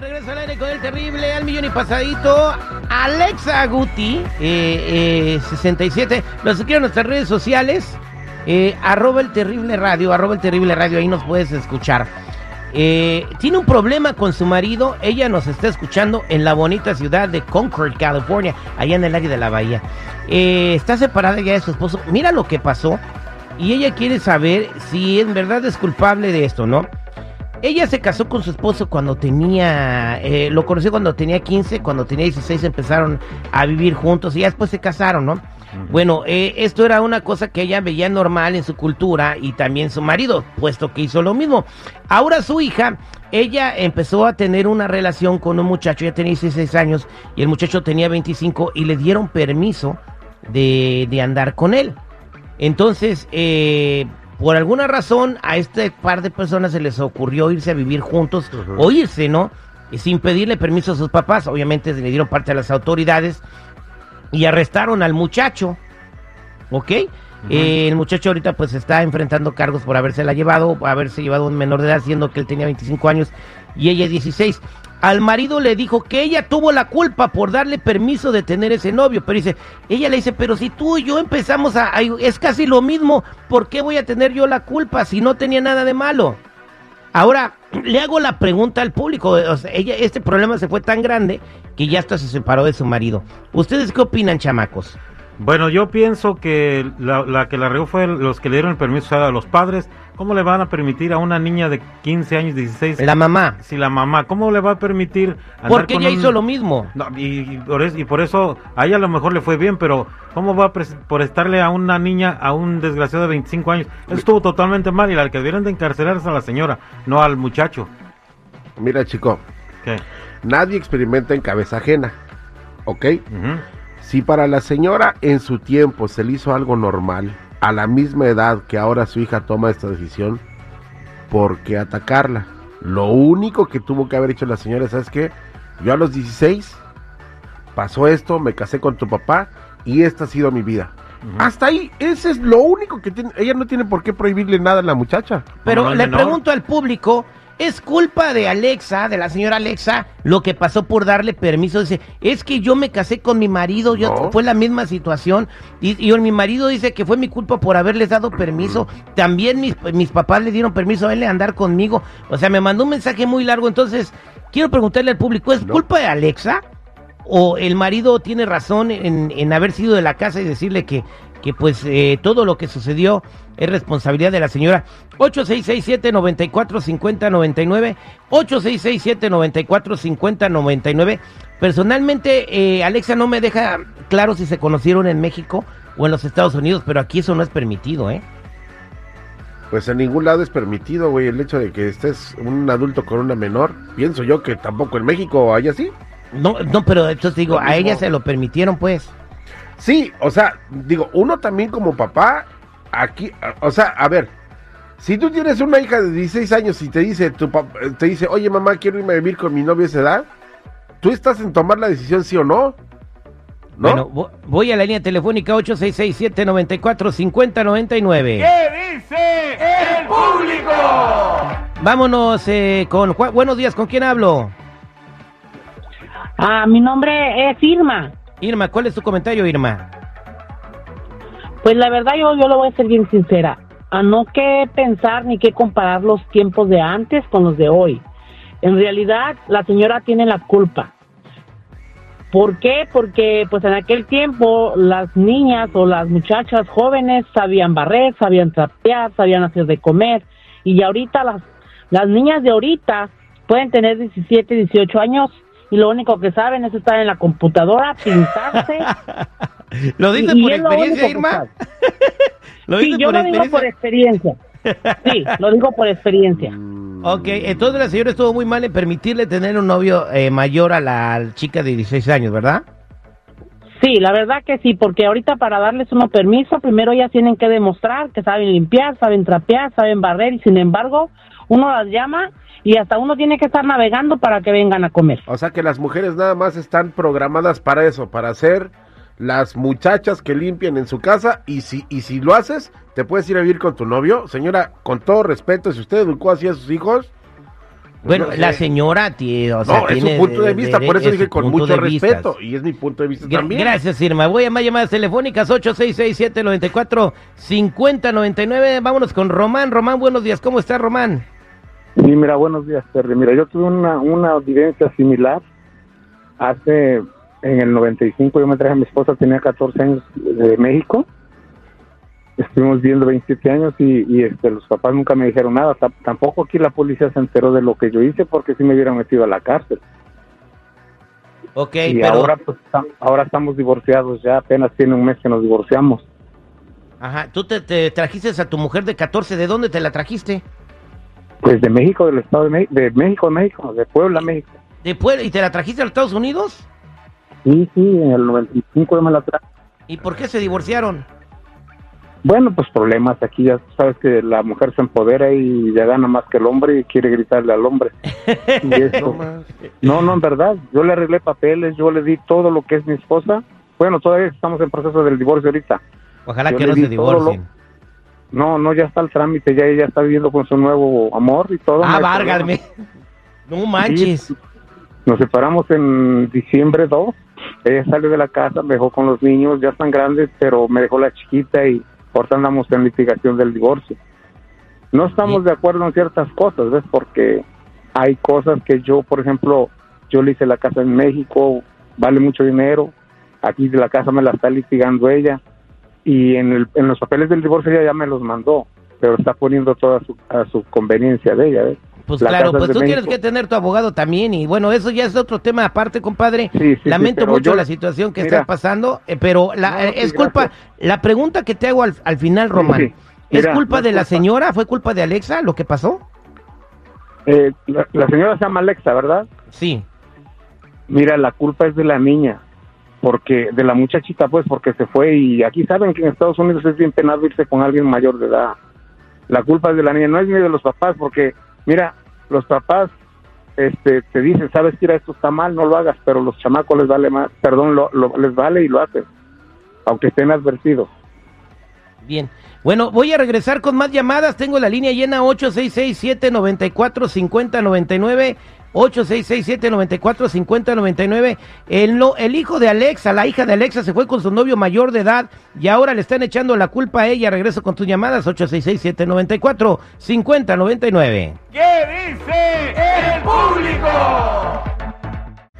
Regreso al aire con el terrible al millón y pasadito. Alexa Guti, eh, eh, 67. Nos sigan en nuestras redes sociales. Eh, arroba el terrible radio, arroba el terrible radio, ahí nos puedes escuchar. Eh, tiene un problema con su marido. Ella nos está escuchando en la bonita ciudad de Concord, California, allá en el área de la bahía. Eh, está separada ya de su esposo. Mira lo que pasó. Y ella quiere saber si en verdad es culpable de esto, ¿no? Ella se casó con su esposo cuando tenía, eh, lo conoció cuando tenía 15, cuando tenía 16 empezaron a vivir juntos y ya después se casaron, ¿no? Bueno, eh, esto era una cosa que ella veía normal en su cultura y también su marido, puesto que hizo lo mismo. Ahora su hija, ella empezó a tener una relación con un muchacho, ya tenía 16 años y el muchacho tenía 25 y le dieron permiso de, de andar con él. Entonces, eh, por alguna razón a este par de personas se les ocurrió irse a vivir juntos o irse, ¿no? Y sin pedirle permiso a sus papás, obviamente le dieron parte a las autoridades y arrestaron al muchacho, ¿ok? Eh, el muchacho ahorita pues está enfrentando cargos por habérsela llevado, haberse llevado un menor de edad, siendo que él tenía 25 años y ella 16. Al marido le dijo que ella tuvo la culpa por darle permiso de tener ese novio, pero dice, ella le dice, pero si tú y yo empezamos a, es casi lo mismo, ¿por qué voy a tener yo la culpa si no tenía nada de malo? Ahora, le hago la pregunta al público, ella, este problema se fue tan grande que ya hasta se separó de su marido. ¿Ustedes qué opinan, chamacos? Bueno, yo pienso que la, la que la regó fue los que le dieron el permiso o sea, a los padres. ¿Cómo le van a permitir a una niña de 15 años, 16? La mamá. Si la mamá, ¿cómo le va a permitir andar Porque con ella un- hizo lo mismo. No, y, y por eso, y por eso a ella a lo mejor le fue bien, pero ¿cómo va a por estarle a una niña, a un desgraciado de 25 años? Eso estuvo totalmente mal y la que debieron de encarcelar es a la señora, no al muchacho. Mira, chico, ¿Qué? nadie experimenta en cabeza ajena, ¿ok? Si para la señora en su tiempo se le hizo algo normal, a la misma edad que ahora su hija toma esta decisión, ¿por qué atacarla? Lo único que tuvo que haber hecho la señora, ¿sabes qué? Yo a los 16 pasó esto, me casé con tu papá y esta ha sido mi vida. Hasta ahí, ese es lo único que tiene. Ella no tiene por qué prohibirle nada a la muchacha. Pero no le menor. pregunto al público, ¿es culpa de Alexa, de la señora Alexa, lo que pasó por darle permiso? Dice, es que yo me casé con mi marido, yo No. fue la misma situación, y, y mi marido dice que fue mi culpa por haberles dado permiso. También mis, mis papás le dieron permiso a él de andar conmigo. O sea, me mandó un mensaje muy largo. Entonces, quiero preguntarle al público, ¿es No. culpa de Alexa? ¿O el marido tiene razón en, en haber sido de la casa y decirle que, que pues eh, todo lo que sucedió es responsabilidad de la señora? 8667-945099, 8667-945099. Personalmente, eh, Alexa no me deja claro si se conocieron en México o en los Estados Unidos, pero aquí eso no es permitido, ¿eh? Pues en ningún lado es permitido, güey, el hecho de que estés un adulto con una menor. Pienso yo que tampoco en México hay así. No, no, pero entonces digo, Lo a ella se lo permitieron, pues. Sí, o sea, digo, uno también como papá, aquí, o sea, a ver, si tú tienes una hija de 16 años y te dice, tu te dice, oye mamá, quiero irme a vivir con mi novio a esa edad, tú estás en tomar la decisión sí o no. ¿No? Bueno, vo- voy a la línea telefónica 8667-945099. ¿Qué dice el público? Vámonos eh, con Juan. Buenos días, ¿con quién hablo? Ah, mi nombre es Irma. Irma, ¿cuál es tu comentario, Irma? Pues la verdad yo, yo lo voy a ser bien sincera. A no que pensar ni que comparar los tiempos de antes con los de hoy. En realidad la señora tiene la culpa. ¿Por qué? Porque pues en aquel tiempo las niñas o las muchachas jóvenes sabían barrer, sabían trapear, sabían hacer de comer y ahorita las las niñas de ahorita pueden tener 17, 18 años y lo único que saben es estar en la computadora, pintarse. ¿Lo dices por lo experiencia, Irma? ¿Lo sí, yo por lo digo por experiencia. Sí, lo digo por experiencia. Ok, entonces la señora estuvo muy mal en permitirle tener un novio eh, mayor a la chica de 16 años, ¿verdad? Sí, la verdad que sí, porque ahorita para darles uno permiso, primero ellas tienen que demostrar que saben limpiar, saben trapear, saben barrer, y sin embargo, uno las llama y hasta uno tiene que estar navegando para que vengan a comer. O sea que las mujeres nada más están programadas para eso, para ser las muchachas que limpian en su casa y si y si lo haces, te puedes ir a vivir con tu novio. Señora, con todo respeto, si usted educó así a sus hijos, Bueno, no sé. la señora, tío, o sea, no, es su punto de vista, por eso es dije con mucho respeto y es mi punto de vista Gra- también. Gracias, Irma. Voy a más llamadas telefónicas 866-794-5099. Vámonos con Román. Román, buenos días. ¿Cómo está, Román? Sí, mira, buenos días, Terry. Mira, yo tuve una, una vivencia similar. Hace, en el 95, yo me traje a mi esposa, tenía 14 años de México. Estuvimos viendo 27 años y, y, este, los papás nunca me dijeron nada. Ta- tampoco aquí la policía se enteró de lo que yo hice porque si me hubieran metido a la cárcel. Ok, y pero... ahora, pues, ahora estamos divorciados, ya apenas tiene un mes que nos divorciamos. Ajá, tú te, te trajiste a tu mujer de 14. ¿De dónde te la trajiste? Pues de México, del Estado de, México, de México, de México, de Puebla, México. ¿De Puebla? ¿Y te la trajiste a los Estados Unidos? Sí, sí, en el 95 yo me la traje. ¿Y por qué se divorciaron? Bueno, pues problemas. Aquí ya sabes que la mujer se empodera y ya gana más que el hombre y quiere gritarle al hombre. Y eso- no, no, en verdad. Yo le arreglé papeles, yo le di todo lo que es mi esposa. Bueno, todavía estamos en proceso del divorcio ahorita. Ojalá Yo que no se divorcien. No, no, ya está el trámite, ya ella está viviendo con su nuevo amor y todo. no Ah, problema. No manches. Nos separamos en diciembre 2. Ella salió de la casa, me dejó con los niños, ya están grandes, pero me dejó la chiquita y ahorita andamos en litigación del divorcio. No estamos de acuerdo en ciertas cosas, ¿ves? Porque hay cosas que yo, por ejemplo, yo le hice la casa en México, vale mucho dinero, aquí de la casa me la está litigando ella y en, el- en los papeles del divorcio ella ya me los mandó, pero está poniendo todo a su, a su conveniencia de ella, ¿ves? Pues La claro, pues tú tienes que tener tu abogado también y bueno, eso ya es otro tema aparte, compadre. Sí, sí, sí, Lamento mucho yo- la situación que mira. estás pasando, eh, pero la, No, eh, es culpa, gracias. la pregunta que te hago al, al final, Román. ¿es Mira, culpa no de la culpa. señora? ¿Fue culpa de Alexa lo que pasó? Eh, la, la señora se llama Alexa, ¿verdad? Sí. Mira, la culpa es de la niña, porque de la muchachita, pues, porque se fue y aquí saben que en Estados Unidos es bien penado irse con alguien mayor de edad. La culpa es de la niña, no es ni de los papás, porque, mira, los papás este, te dicen, sabes que esto está mal, no lo hagas, pero los chamacos les vale más, perdón, lo, les vale y lo hacen, aunque estén advertidos. Bien. Bueno, voy a regresar con más llamadas. Tengo la línea llena 866-794-5099. 866-794-5099. El, no, el hijo de Alexa, la hija de Alexa, se fue con su novio mayor de edad y ahora le están echando la culpa a ella. Regreso con tus llamadas 866-794-5099. ¿Qué dice el público?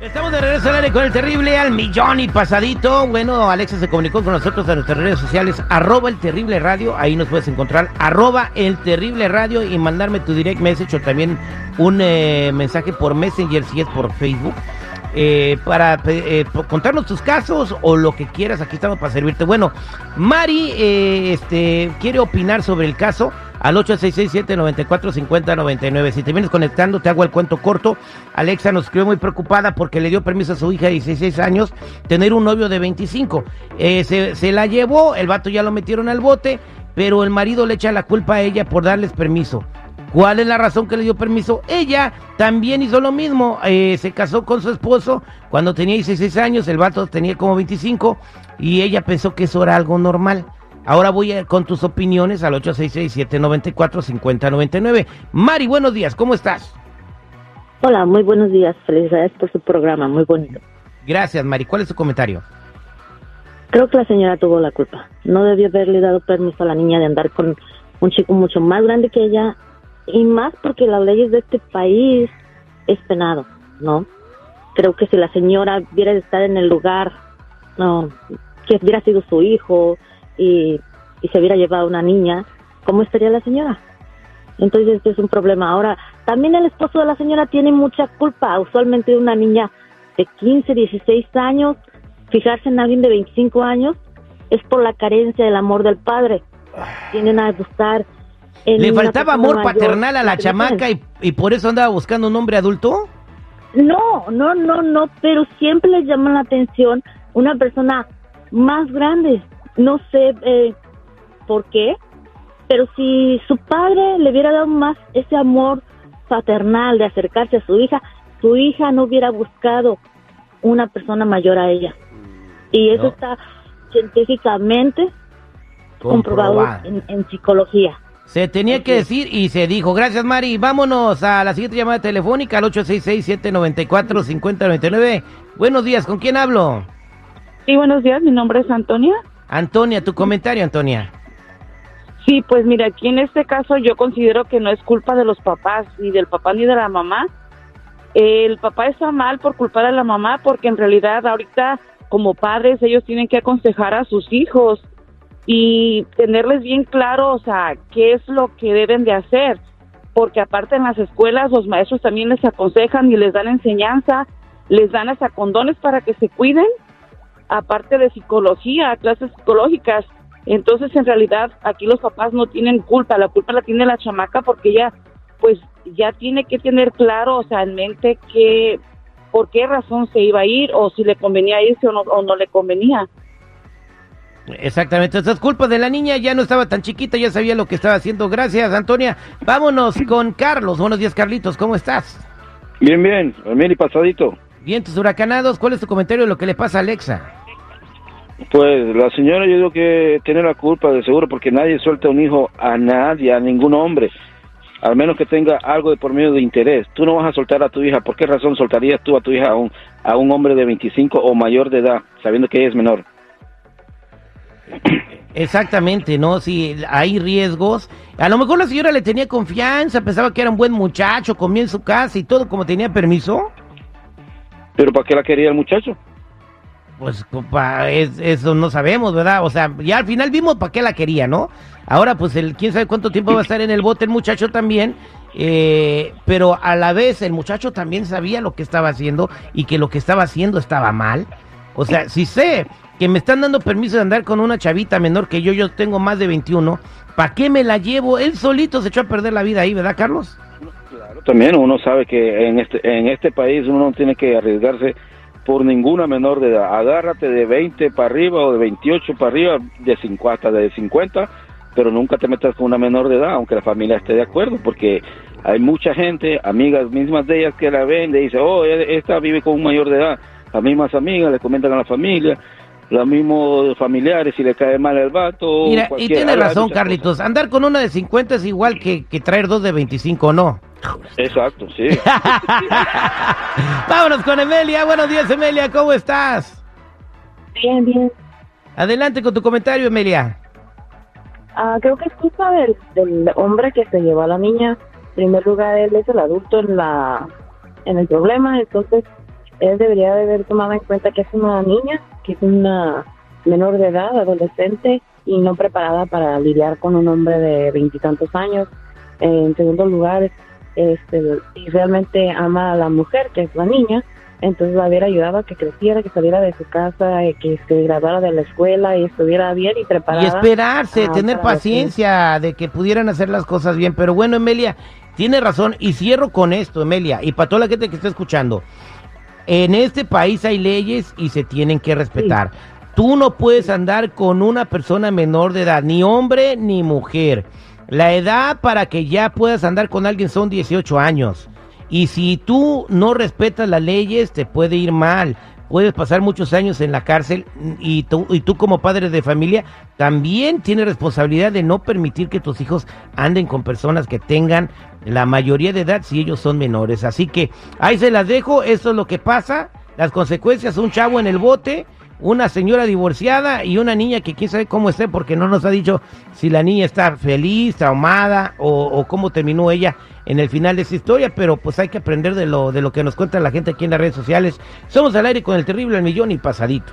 Estamos de regreso al aire con el terrible al millón y pasadito. Bueno, Alexa se comunicó con nosotros en nuestras redes sociales, arroba el terrible radio, ahí nos puedes encontrar, arroba el terrible radio y mandarme tu direct message o también un eh, mensaje por Messenger si es por Facebook. eh, para eh, contarnos tus casos o lo que quieras, aquí estamos para servirte. Bueno, Mari eh, este, quiere opinar sobre el caso al 8667-945099. Si te vienes conectando, te hago el cuento corto. Alexa nos escribió muy preocupada porque le dio permiso a su hija de 16 años tener un novio de 25. Eh, se, se la llevó, el vato ya lo metieron al bote, pero el marido le echa la culpa a ella por darles permiso. ¿Cuál es la razón que le dio permiso? Ella también hizo lo mismo. eh, se casó con su esposo cuando tenía 16 años, el vato tenía como 25 y ella pensó que eso era algo normal. Ahora voy a- con tus opiniones al 866-794-5099. Mari, buenos días, ¿cómo estás? Hola, muy buenos días. Felicidades por su programa, muy bonito. Gracias, Mari. ¿Cuál es tu comentario? Creo que la señora tuvo la culpa. No debió haberle dado permiso a la niña de andar con un chico mucho más grande que ella y más porque las leyes de este país es penado, ¿no? creo que si la señora hubiera estado en el lugar, no, que hubiera sido su hijo y, y se hubiera llevado una niña, ¿cómo estaría la señora? Entonces este es un problema. Ahora, también el esposo de la señora tiene mucha culpa. Usualmente una niña de 15, 16 años, fijarse en alguien de 25 años, es por la carencia del amor del padre. Tienen a buscar... en ¿Le faltaba amor mayor paternal a la chamaca y, y por eso andaba buscando un hombre adulto? No, no, no, no, pero siempre les llama la atención una persona más grande. No sé eh, por qué, pero si su padre le hubiera dado más ese amor paternal de acercarse a su hija, su hija no hubiera buscado una persona mayor a ella. Y eso No. está científicamente comprobado Comprobado. en, en psicología. Se tenía que decir y se dijo. Gracias, Mari. Vámonos a la siguiente llamada telefónica al 866-794-5099. Buenos días, ¿con quién hablo? Sí, buenos días, mi nombre es Antonia. Antonia, tu comentario, Antonia. Sí, pues mira, aquí en este caso yo considero que no es culpa de los papás, ni del papá ni de la mamá. El papá está mal por culpar a la mamá porque en realidad ahorita como padres ellos tienen que aconsejar a sus hijos y tenerles bien claro, o sea, qué es lo que deben de hacer. Porque aparte en las escuelas los maestros también les aconsejan y les dan enseñanza, les dan hasta condones para que se cuiden aparte de psicología, clases psicológicas. Entonces, en realidad, aquí los papás no tienen culpa, la culpa la tiene la chamaca porque ella, pues, ya tiene que tener claro, o sea, en mente que, por qué razón se iba a ir o si le convenía irse o no, o no le convenía. Exactamente, esa es culpa de la niña, ya no estaba tan chiquita, ya sabía lo que estaba haciendo. Gracias, Antonia. Vámonos con Carlos. Buenos días, Carlitos, ¿cómo estás? Bien, bien, bien y pasadito. Bien, tus huracanados, ¿cuál es tu comentario de lo que le pasa a Alexa? Pues la señora yo digo que tiene la culpa de seguro porque nadie suelta un hijo a nadie, a ningún hombre, al menos que tenga algo de por medio de interés. Tú no vas a soltar a tu hija, ¿por qué razón soltarías tú a tu hija a un, a un hombre de 25 o mayor de edad, sabiendo que ella es menor? Exactamente, ¿no? Si hay riesgos. A lo mejor la señora le tenía confianza, pensaba que era un buen muchacho, comía en su casa y todo como tenía permiso. Pero ¿para qué la quería el muchacho? Pues compa, es- eso no sabemos, ¿verdad? O sea, ya al final vimos para qué la quería, ¿no? Ahora, pues, el, quién sabe cuánto tiempo va a estar en el bote el muchacho también. eh, pero a la vez el muchacho también sabía lo que estaba haciendo y que lo que estaba haciendo estaba mal. O sea, si sé que me están dando permiso de andar con una chavita menor que yo, yo tengo más de 21, ¿para qué me la llevo? Él solito se echó a perder la vida ahí, ¿verdad, Carlos? También uno sabe que en este, en este país uno no tiene que arriesgarse por ninguna menor de edad. Agárrate de 20 para arriba o de 28 para arriba, de 50, de 50, pero nunca te metas con una menor de edad, aunque la familia esté de acuerdo, porque hay mucha gente, amigas mismas de ellas que la ven, le dicen, oh, e- esta vive con un mayor de edad. Las mismas amigas le comentan a la familia, los mismos familiares, si le cae mal el vato. Mira, y tiene razón, Carlitos. Andar con una de 50 es igual que, que traer dos de 25, ¿no? Exacto, sí. Vámonos con Emelia. Buenos días, Emelia. ¿Cómo estás? Bien, bien. Adelante con tu comentario, Emelia. Ah, creo que es culpa del, del hombre que se llevó a la niña. En primer lugar, él es el adulto en la en el problema, entonces él debería de haber tomado en cuenta que es una niña, que es una menor de edad, adolescente y no preparada para lidiar con un hombre de veintitantos años. Eh, en segundo lugar, este, si realmente ama a la mujer, que es la niña, entonces la hubiera ayudado a que creciera, que saliera de su casa, que se graduara de la escuela y estuviera bien y preparada. Y esperarse, ah, tener paciencia de que pudieran hacer las cosas bien. Pero bueno, Emelia, tiene razón. Y cierro con esto, Emelia. Y para toda la gente que está escuchando. En este país hay leyes y se tienen que respetar. Tú no puedes andar con una persona menor de edad, ni hombre ni mujer. La edad para que ya puedas andar con alguien son 18 años. Y si tú no respetas las leyes, te puede ir mal. Puedes pasar muchos años en la cárcel y tú, y como padre de familia también tienes responsabilidad de no permitir que tus hijos anden con personas que tengan la mayoría de edad si ellos son menores. Así que ahí se las dejo, eso es lo que pasa, las consecuencias, un chavo en el bote una señora divorciada y una niña que quién sabe cómo esté, porque no nos ha dicho si la niña está feliz, traumada o, cómo terminó ella en el final de esa historia, pero pues hay que aprender de lo, de lo que nos cuenta la gente aquí en las redes sociales. Somos al aire con el terrible el millón y pasadito.